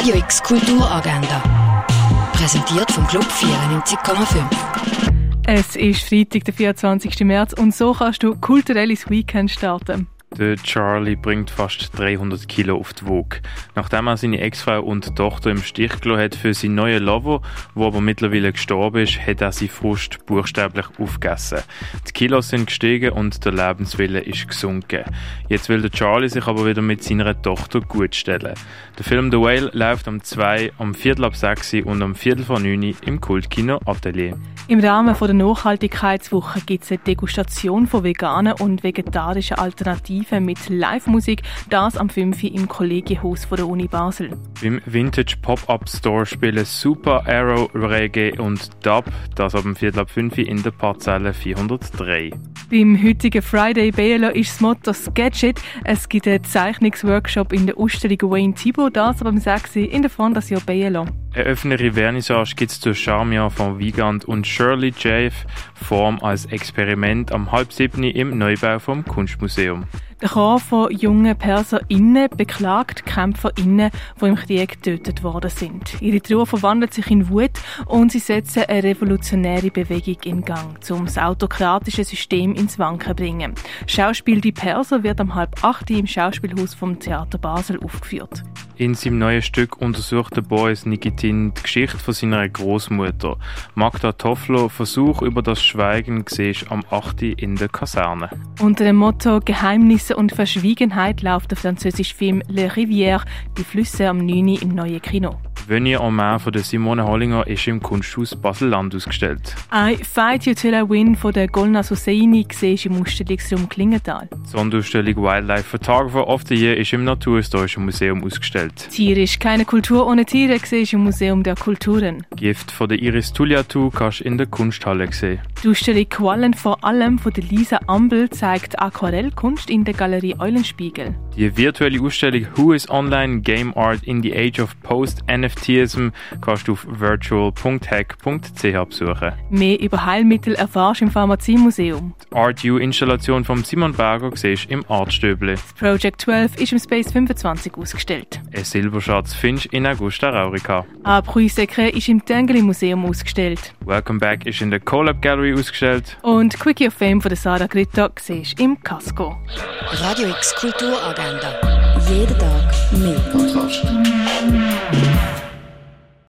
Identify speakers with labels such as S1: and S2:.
S1: Radio X Kulturagenda. Präsentiert vom Club 94,5.
S2: Es ist Freitag, der 24. März und so kannst du kulturelles Weekend starten.
S3: Der Charlie bringt fast 300 Kilo auf die Waage. Nachdem er seine Ex-Frau und Tochter im Stich gelassen hat für seinen neuen Lover, wo aber mittlerweile gestorben ist, hat er seine Frust buchstäblich aufgegessen. Die Kilos sind gestiegen und der Lebenswille ist gesunken. Jetzt will der Charlie sich aber wieder mit seiner Tochter gutstellen. Der Film The Whale läuft am 2, am Viertel ab 6 und am Viertel vor 9 im Kultkino Atelier.
S2: Im Rahmen der Nachhaltigkeitswoche gibt es eine Degustation von veganen und vegetarischen Alternativen mit Live-Musik, das am 5. im Kollegiehaus der Uni Basel.
S3: Beim Vintage Pop-Up Store spielen Super Arrow, Reggae und Dub, das ab dem Viertel ab 5 in der Parzelle 403.
S2: Beim heutigen Friday BLO ist das Motto Sketch It. Es gibt einen Zeichnungsworkshop in der Ausstellung Wayne Thibault, das aber am 6. in der Fondation BLO.
S3: Eine öffentliche Vernissage gibt es zu Charmia von Wiegand und Shirley Jave, Form als Experiment am halb siebten im Neubau vom Kunstmuseum.
S2: Der Chor von jungen PerserInnen beklagt KämpferInnen, die im Krieg getötet worden sind. Ihre Trauer verwandelt sich in Wut und sie setzen eine revolutionäre Bewegung in Gang, um das autokratische System ins Wanken zu bringen. Schauspiel Die Perser wird am halb acht im Schauspielhaus vom Theater Basel aufgeführt.
S3: In seinem neuen Stück untersucht der Boris Nikitin die Geschichte von seiner Großmutter. Magda Toffler Versuch über das Schweigen siehst am 8. in der Kaserne.
S2: Unter dem Motto Geheimnisse und Verschwiegenheit läuft der französische Film Le Rivière, die Flüsse am 9. im neuen Kino.
S3: Venir en main von der Simone Hollinger ist im Kunsthaus Basel-Land ausgestellt.
S2: I Fight You Till I Win von der Golnaz Hosseini siehst im Ausstellungsraum Klingenthal.
S3: Die Sonderausstellung Wildlife Photographer of the Year ist im Naturhistorischen Museum ausgestellt.
S2: Tierisch keine Kultur ohne Tiere siehst im Museum der Kulturen.
S3: Gift von der Iris Tulliatu kannst du in der Kunsthalle sehen.
S2: Die Ausstellung Quallen vor allem von der Lisa Ambel zeigt Aquarellkunst in der Galerie Eulenspiegel.
S3: Die virtuelle Ausstellung Who is Online Game Art in the Age of Post NFTism kannst du auf virtual.hack.ch besuchen.
S2: Mehr über Heilmittel erfährst du im Pharmaziemuseum.
S3: Die Art U Installation von Simon Berger siehst du im Artstöble.
S2: Das Project 12 ist im Space 25 ausgestellt.
S3: Ein Silberschatz findest du in Augusta Raurica.
S2: Ein Prix Secret ist im Tengeli Museum ausgestellt.
S3: Welcome Back ist in der Collab Gallery ausgestellt.
S2: Und Quickie of Fame von der Sarah Gritta siehst du im Casco.
S1: Radio X Kulturagenda. Jeden Tag mehr. Kontrast.